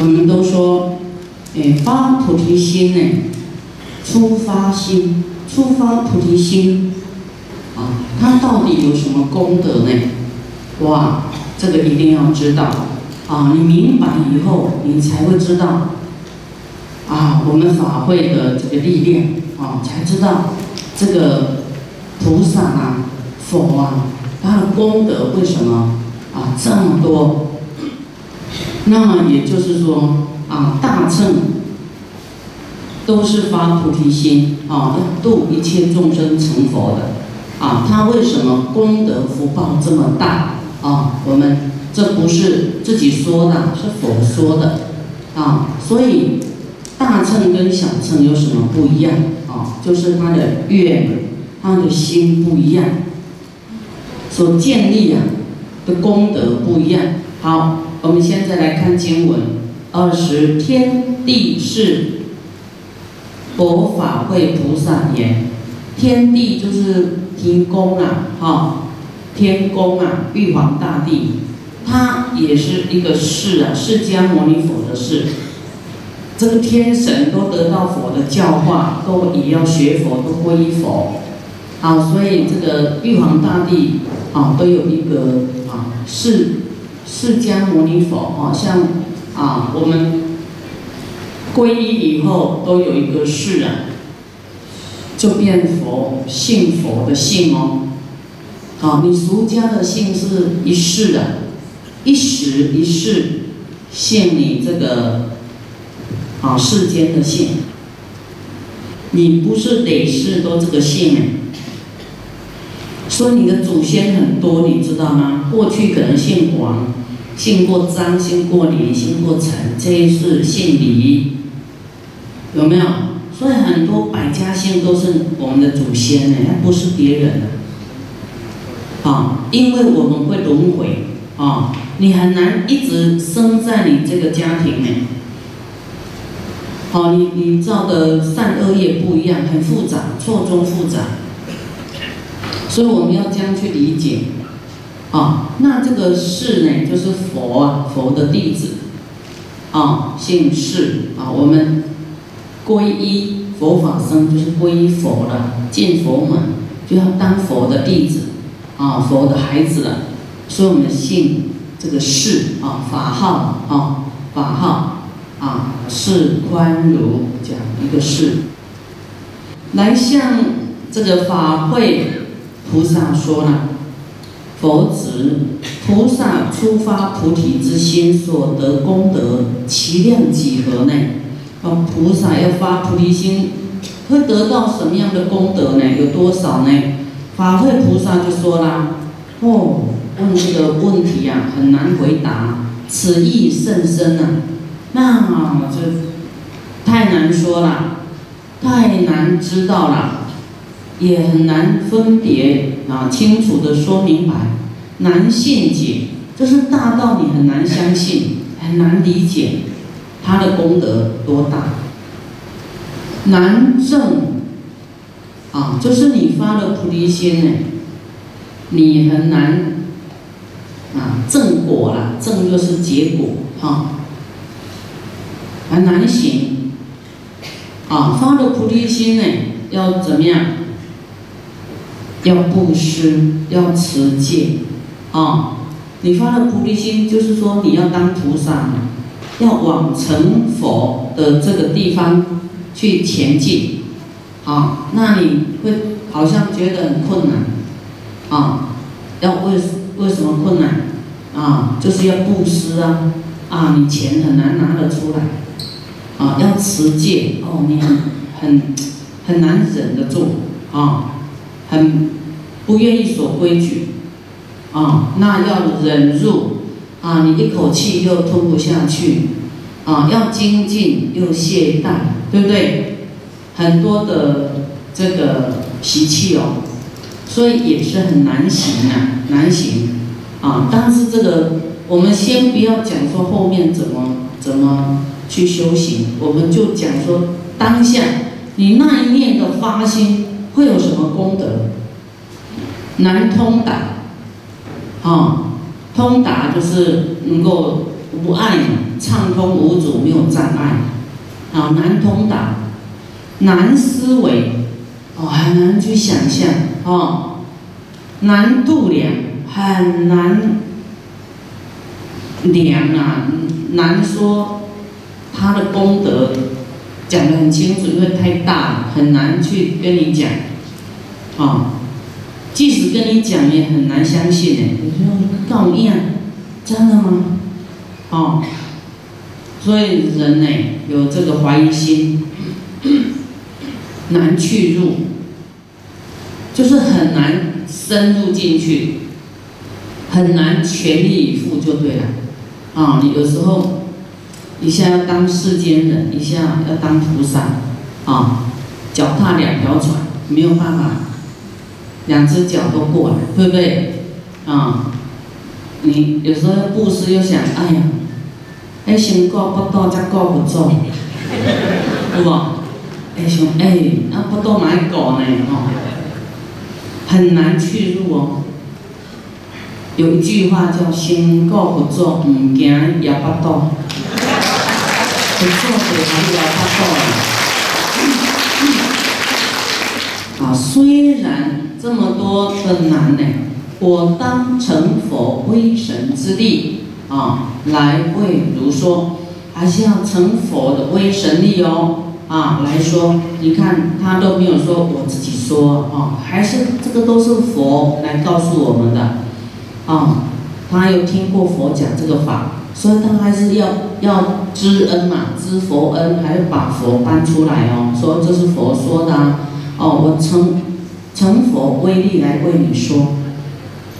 我们都说，哎，发菩提心呢，初发心，初发菩提心，啊，它到底有什么功德呢？哇，这个一定要知道，啊，你明白以后，你才会知道，啊，我们法会的这个力量，啊，才知道这个菩萨啊，佛啊，他的功德为什么啊这么多？那么也就是说啊，大乘都是发菩提心啊，度一切众生成佛的啊。他为什么功德福报这么大啊？我们这不是自己说的，是佛说的啊。所以大乘跟小乘有什么不一样啊？就是他的愿、他的心不一样，所建立啊的功德不一样。好。我们现在来看经文，二十天地是佛法会菩萨言，天地就是天宫啊，哈，天宫啊，玉皇大帝，他也是一个释啊，释迦牟尼佛的释，这个天神都得到佛的教化，都也要学佛，都皈依佛，啊，所以这个玉皇大帝啊，都有一个啊释。释迦牟尼佛啊，像啊，我们皈依以后都有一个释啊，就变佛，信佛的信哦。好，你俗家的信是一世的，一时一世信你这个啊世间的信，你不是得世都这个信哎。说你的祖先很多，你知道吗？过去可能姓王，姓过张，姓过李，姓过陈，这一世姓李，有没有？所以很多百家姓都是我们的祖先呢，不是别人的。啊，因为我们会轮回啊，你很难一直生在你这个家庭呢。好，你你造的善恶业不一样，很复杂，错综复杂。所以我们要这样去理解，啊，那这个释呢，就是佛啊，佛的弟子，啊，姓释啊，我们皈依佛法僧就是皈依佛了，进佛门就要当佛的弟子，啊，佛的孩子了，所以我们姓这个释啊，法号啊，法号啊，释宽如讲一个释，来向这个法会。菩萨说了：“佛子，菩萨出发菩提之心所得功德，其量几何呢？哦，菩萨要发菩提心，会得到什么样的功德呢？有多少呢？法会菩萨就说啦：哦，问这个问题呀，很难回答，此意甚深啊，那就太难说了，太难知道了。”也很难分别啊，清楚的说明白，难信解，就是大到你很难相信，很难理解，他的功德多大，难证啊，就是你发了菩提心呢，你很难啊正果了，正就是结果哈，很难行啊，发了菩提心呢，要怎么样？要布施，要持戒，啊！你发了菩提心，就是说你要当菩萨，要往成佛的这个地方去前进，啊！那你会好像觉得很困难，啊！要为为什么困难？啊，就是要布施啊，啊，你钱很难拿得出来，啊，要持戒，哦，你很很很难忍得住，啊。很不愿意守规矩，啊，那要忍住，啊，你一口气又吞不下去，啊，要精进又懈怠，对不对？很多的这个习气哦，所以也是很难行啊，难行，啊，但是这个我们先不要讲说后面怎么怎么去修行，我们就讲说当下你那一念的发心。会有什么功德？难通达，啊，通达就是能够无碍，畅通无阻，没有障碍。啊，难通达，难思维，哦，很难去想象，哦，难度量，很难量啊，难说他的功德讲得很清楚，因为太大了，很难去跟你讲，啊，即使跟你讲也很难相信呢。你说告一样，真的吗？哦。所以人呢有这个怀疑心，难去入，就是很难深入进去，很难全力以赴就对了。啊，你有时候一下要当世间人，一下要当菩萨，啊，脚踏两条船，没有办法，两只脚都过来，对不对？啊，你有时候布施又想，哎呀。哎，先过不到再过不走，有无？哎，想哎，那不到买过呢哦，很难去入哦。有一句话叫“先过不走，唔惊也不到”，不做就还也不到。啊，虽然这么多的难呢，我当成佛威神之力。啊，来为如说，还是要成佛的威神力哦。啊，来说，你看他都没有说我自己说啊，还是这个都是佛来告诉我们的。啊，他有听过佛讲这个法，所以他还是要要知恩嘛，知佛恩，还要把佛搬出来哦，说这是佛说的。哦，我成成佛威力来为你说，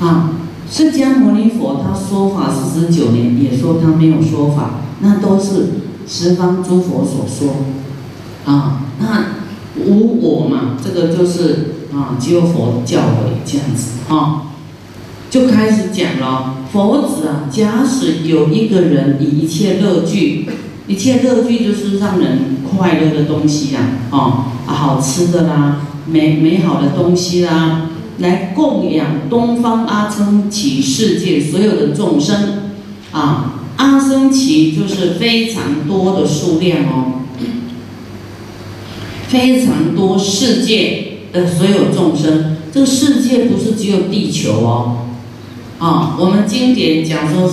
啊。释迦牟尼佛他说法四十九年，也说他没有说法，那都是十方诸佛所说，啊，那无我嘛，这个就是啊，只有佛教诲这样子啊，就开始讲了。佛子啊，假使有一个人以一切乐具，一切乐具就是让人快乐的东西啦，啊，好吃的啦，美美好的东西啦。来供养东方阿僧祇世界所有的众生，啊，阿僧祇就是非常多的数量哦，非常多世界的所有众生，这个世界不是只有地球哦，啊，我们经典讲说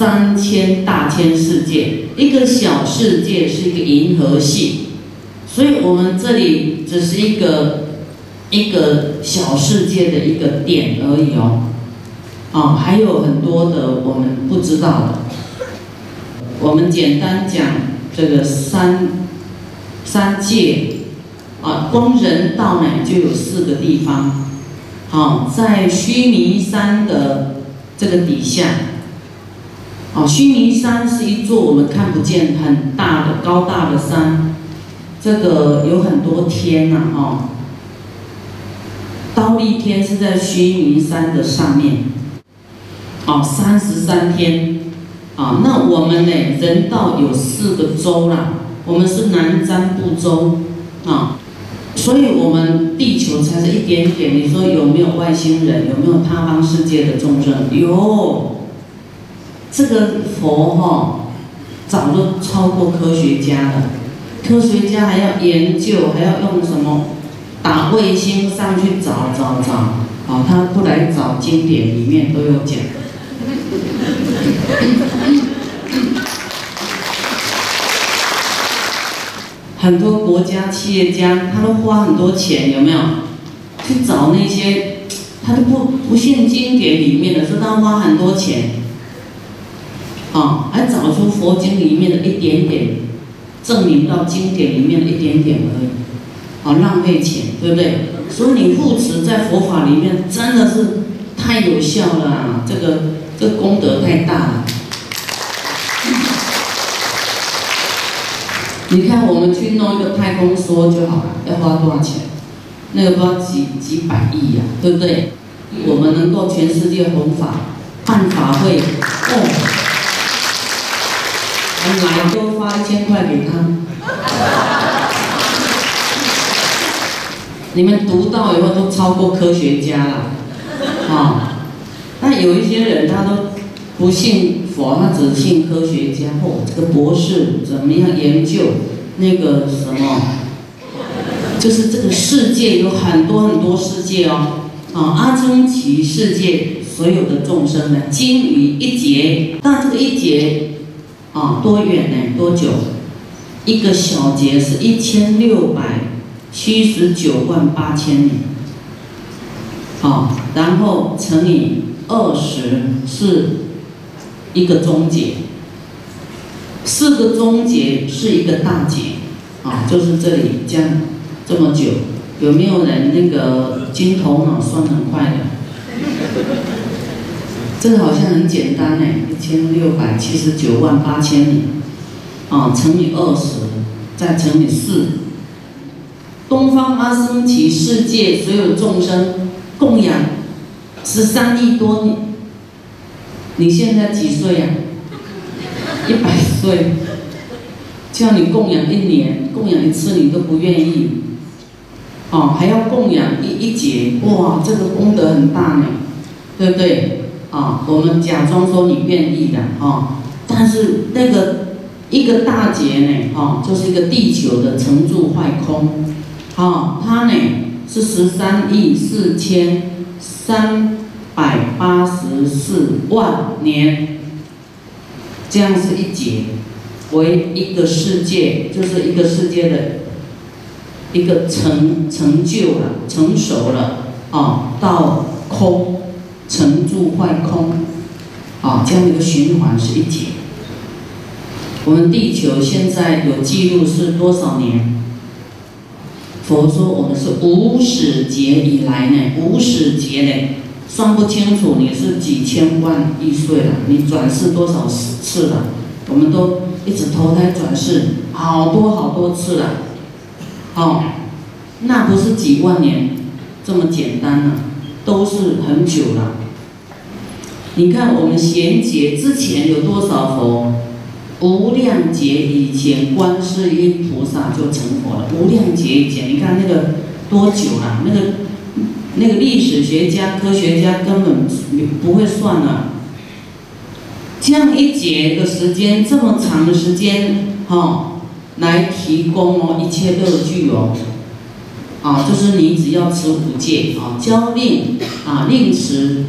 三千大千世界，一个小世界是一个银河系，所以我们这里只是一个。一个小世界的一个点而已哦，啊，还有很多的我们不知道的。我们简单讲这个三三界啊，光人道呢就有四个地方，好，在须弥山的这个底下，哦，须弥山是一座我们看不见很大的高大的山，这个有很多天呐，哈。刀立天是在须弥山的上面，哦，三十三天，啊，那我们呢？人道有四个洲啦，我们是南瞻部洲，啊，所以我们地球才是一点点。你说有没有外星人？有没有他方世界的众生？有，这个佛哈，早就超过科学家了，科学家还要研究，还要用什么？打卫星上去找找找，啊，他不来找经典里面都有讲。很多国家企业家他都花很多钱，有没有？去找那些他都不不信经典里面的，说他花很多钱，啊，还找出佛经里面的一点点，证明到经典里面的一点点而已。啊，浪费钱，对不对？所以你护持在佛法里面真的是太有效了，这个这功德太大了。你看，我们去弄一个太空梭就好了，要花多少钱？那个不知道几几百亿呀，对不对？我们能够全世界弘法办法会，哦，来都发一千块给他。你们读到以后都超过科学家了，啊，那有一些人他都不信佛，他只信科学家。哦，这个博士怎么样研究那个什么？就是这个世界有很多很多世界哦。啊，阿僧祇世界所有的众生呢，经于一劫。但这个一劫啊，多远呢？多久？一个小节是一千六百七十九万八千年。好，然后乘以二十是一个中劫，四个中劫是一个大节，啊，就是这里这样这么久，有没有人那个金头脑算很快的？这个好像很简单，千六百七十九万八千年，啊，乘以二十，再乘以四，东方阿僧祇世界所有众生。供养十三亿多年，你现在几岁呀？一百岁，叫你供养一年，供养一次你都不愿意，哦，还要供养一一节，哇，这个功德很大呢，对不对？啊，我们假装说你愿意的，哈，但是那个一个大劫呢，哈，就是一个地球的成住坏空，啊，它呢。是十三亿四千三百八十四万年，这样是一劫，为一个世界，就是一个世界的一个成成就了，成熟了啊，到空成住坏空啊，这样一个循环是一劫。我们地球现在有记录是多少年？佛说我们是无始劫以来呢，无始劫呢，算不清楚你是几千万亿岁了，你转世多少次了？我们都一直投胎转世好多好多次了，哦，那不是几万年这么简单了，都是很久了。你看我们贤劫之前有多少佛？无量劫以前，观世音菩萨就成佛了。无量劫以前，你看那个多久了？那个那个历史学家、科学家根本不会算了。这样一劫的时间，这么长的时间，哈，来提供哦一切乐具哦，啊，就是你只要持五戒啊，教令啊，令持、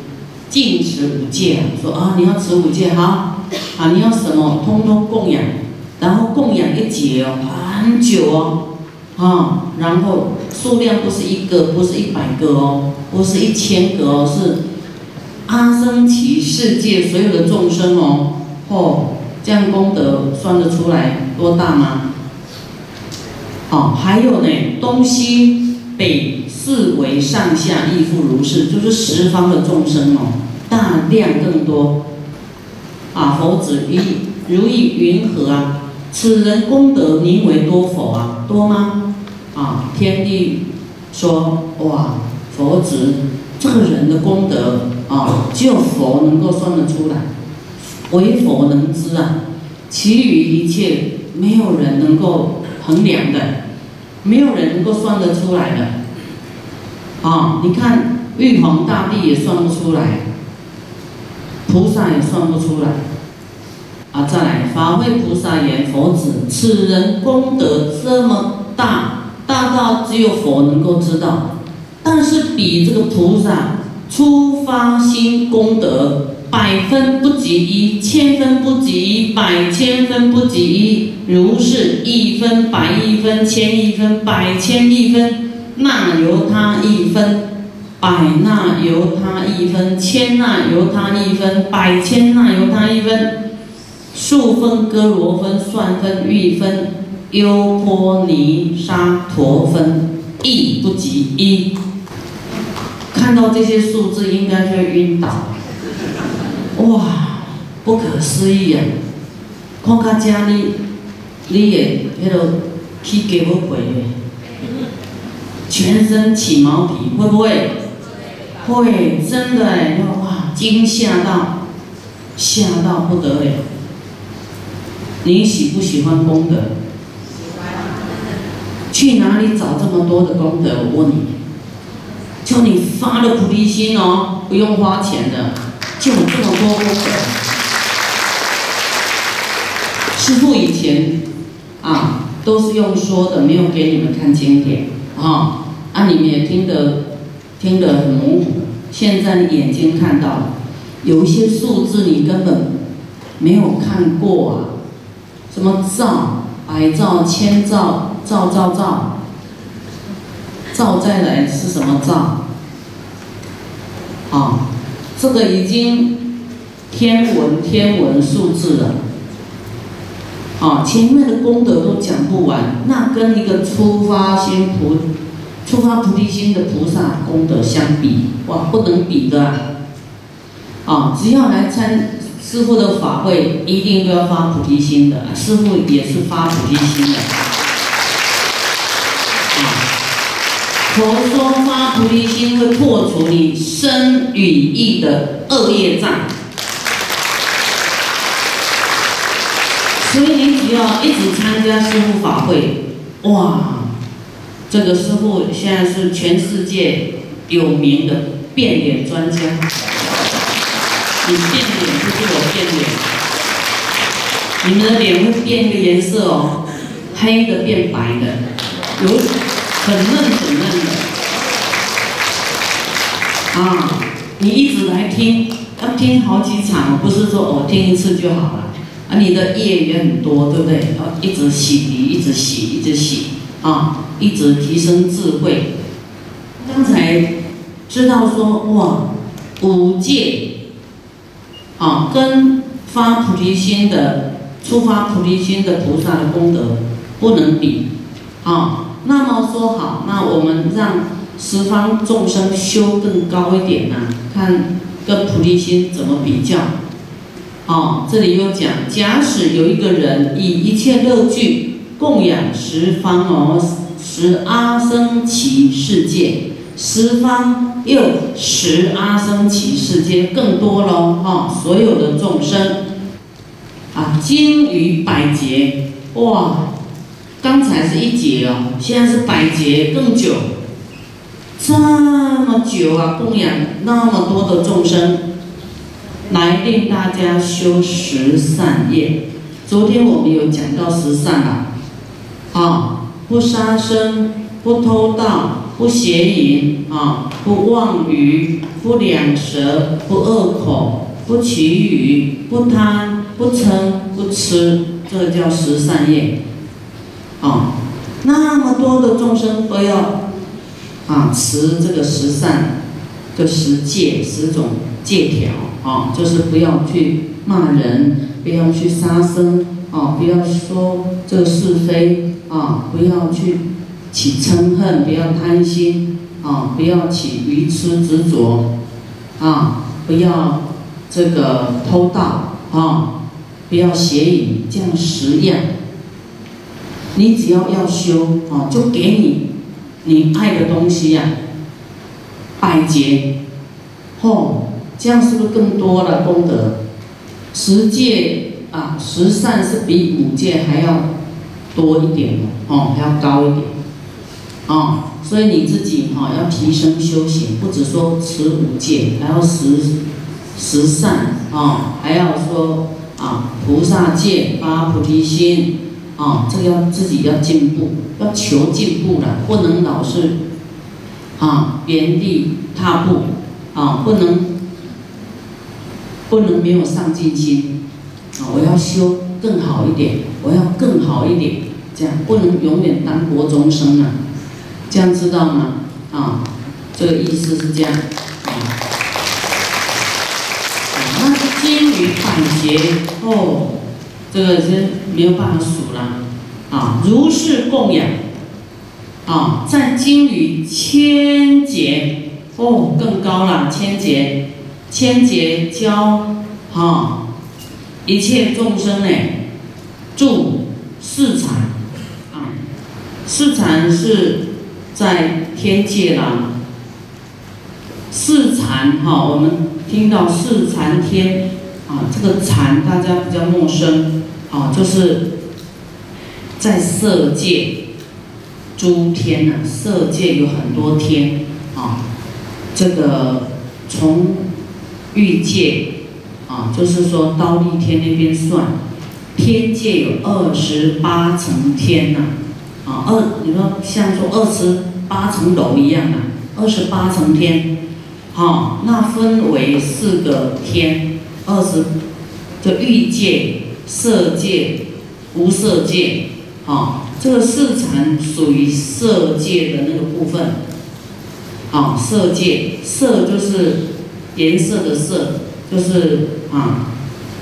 禁持五戒，说啊，你要持五戒哈。啊，你要什么，通通供养，然后供养一节哦，很久哦，啊，然后数量不是一个，不是一百个哦，不是一千个哦，是阿僧祇世界所有的众生哦，哦，这样功德算得出来多大吗？哦，还有呢，东西北四维上下亦复如是，就是十方的众生哦，大量更多。啊，佛子于如意云何啊？此人功德名为多否啊？多吗？啊，天地说哇，佛子这个人的功德啊，只有佛能够算得出来，唯佛能知啊。其余一切没有人能够衡量的，没有人能够算得出来的。啊，你看玉皇大帝也算不出来。菩萨也算不出来，啊！再来，法会菩萨言：“佛子，此人功德这么大，大到只有佛能够知道。但是比这个菩萨初发心功德，百分不及一，千分不及一，百千分不及一，如是一分、百亿分、千亿分、百千亿分，那由他一分。”百那由他一分，千那由他一分，百千那由他一分，数分、哥罗分、算分、玉分、优波尼沙陀分，亦不及一。看到这些数字，应该会晕倒。哇，不可思议啊！看到这你，你也迄个起鸡皮疙瘩，全身起毛皮，会不会？会真的哎，哇，惊吓到，吓到不得了。你喜不喜欢功德？去哪里找这么多的功德？我问你，就你发了菩提心哦，不用花钱的，就这么多功德。师父以前啊都是用说的，没有给你们看经典啊，啊你们也听得听得很模糊。现在你眼睛看到了，有一些数字你根本没有看过啊，什么兆、百兆、千兆、兆兆兆，兆再来是什么兆？啊，这个已经天文天文数字了。啊，前面的功德都讲不完，那跟一个出发心菩、出发菩提心的菩萨功德相比，哇，不能比的啊！只要来参师傅的法会，一定都要发菩提心的，师傅也是发菩提心的。啊，佛说菩提心会破除你身与意的恶业障。所以你只要一直参加师傅法会，哇，这个师傅现在是全世界有名的变脸专家。你变脸就是我变脸，你们的脸会变一个颜色哦，黑的变白的，有很嫩很嫩的。啊，你一直来听，要听好几场，不是说哦听一次就好了。啊，你的业也很多，对不对？要一直洗，一直洗，一直洗，啊，一直提升智慧。刚才知道说，哇，五戒，啊，跟发菩提心的、出发菩提心的菩萨的功德不能比，啊，那么说好，那我们让十方众生修更高一点呢？看跟菩提心怎么比较？哦，这里又讲，假使有一个人以一切乐具供养十方哦，十阿僧祇世界，十方又十阿僧祇世界更多喽，哈，所有的众生啊，经于百劫，哇，刚才是一劫哦，现在是百劫更久，这么久啊，供养那么多的众生。来令大家修十善业。昨天我们有讲到十善啊，啊，不杀生，不偷盗，不邪淫，啊，不妄语，不两舌，不恶口，不绮语，不贪，不嗔，不痴，这个叫十善业。啊，那么多的众生都要啊持这个十善，的十戒，十种戒条。啊，就是不要去骂人，不要去杀生，啊，不要说这个是非，啊，不要去起嗔恨，不要贪心，啊，不要起愚痴执着，啊，不要这个偷盗，啊，不要邪淫，这样十样，你只要要修，啊，就给你你爱的东西呀，百劫，嚯！这样是不是更多了功德？十戒啊，十善是比五戒还要多一点的哦，还要高一点，哦，所以你自己哈要提升修行，不止说持五戒，还要十十善啊，还要说啊菩萨戒发菩提心啊，这个要自己要进步，要求进步了，不能老是啊原地踏步啊，不能。不能没有上进心，啊！我要修更好一点，我要更好一点，这样不能永远当国中生啊！这样知道吗？啊，这个意思是这样。啊，那是金鱼百劫哦，这个是没有办法数了。啊，如是供养，啊，在金鱼千劫哦，更高了，千劫。千劫教哈一切众生呢，住四禅啊，四禅是在天界啦。四禅哈，我们听到四禅天啊，这个禅大家比较陌生啊，就是在色界诸天呐，色界有很多天啊，这个从。欲界，啊，就是说刀立天那边算，天界有二十八层天呐，啊，二你说像说二十八层楼一样啊，二十八层天，好，那分为四个天，二十，的欲界、色界、无色界，好，这个四禅属于色界的那个部分，啊，色界，色就是颜色的色，就是啊，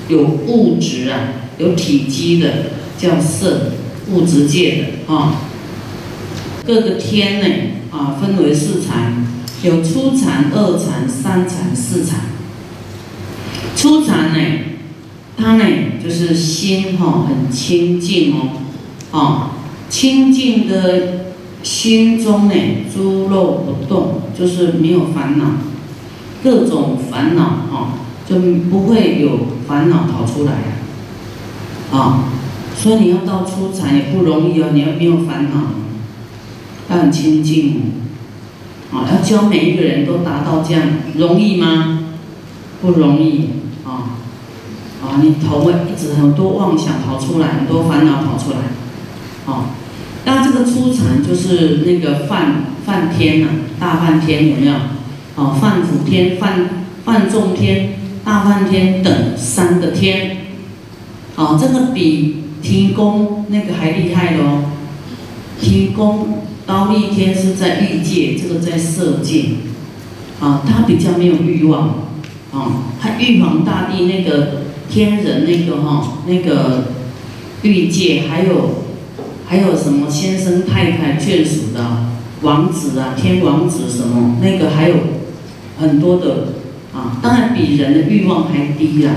有物质啊。有体积的叫色，物质界的啊，各个天呢啊分为四禅，有初禅、二禅、三禅、四禅。初禅呢，它呢就是心哈很清净哦，啊清净的心中呢诸肉不动，就是没有烦恼，各种烦恼哈就不会有烦恼跑出来。啊，所以你要到出禅也不容易哦，你要没有烦恼，要很清净哦。啊，要教每一个人都达到这样，容易吗？不容易！啊，你头会一直很多妄想跑出来，很多烦恼跑出来。啊，那这个出禅就是那个梵梵天呐，大梵天有没有？啊，梵辅天、梵梵众天、大梵天等三个天。啊，这个比天宫那个还厉害喽！天宫刀立天是在欲界，这个在色界，啊，他比较没有欲望，啊，他玉皇大帝那个天人那个哈那个欲界，还有还有什么先生太太眷属的王子啊，天王子什么那个还有很多的啊，当然比人的欲望还低啦。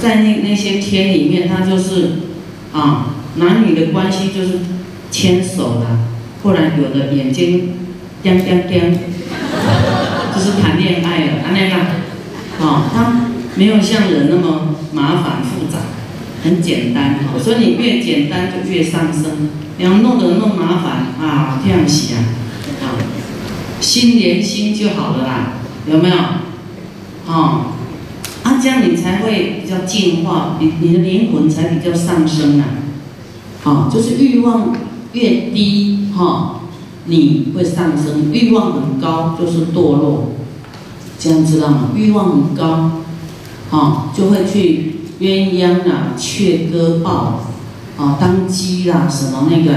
在那那些天里面，他就是啊，男女的关系就是牵手的，不然有的眼睛亮亮亮，就是谈恋爱了，谈恋爱，啊，他没有像人那么麻烦复杂，很简单，所以你越简单就越上升，你要弄得那么麻烦啊，这样洗啊，啊，心连心就好了啦，有没有？啊。啊，这样你才会比较进化，你你的灵魂才比较上升啊！啊，就是欲望越低哈，你会上升；欲望很高就是堕落，这样知道吗？欲望很高，啊，就会去鸳鸯啊、雀鸽豹啊、当鸡啦什么那个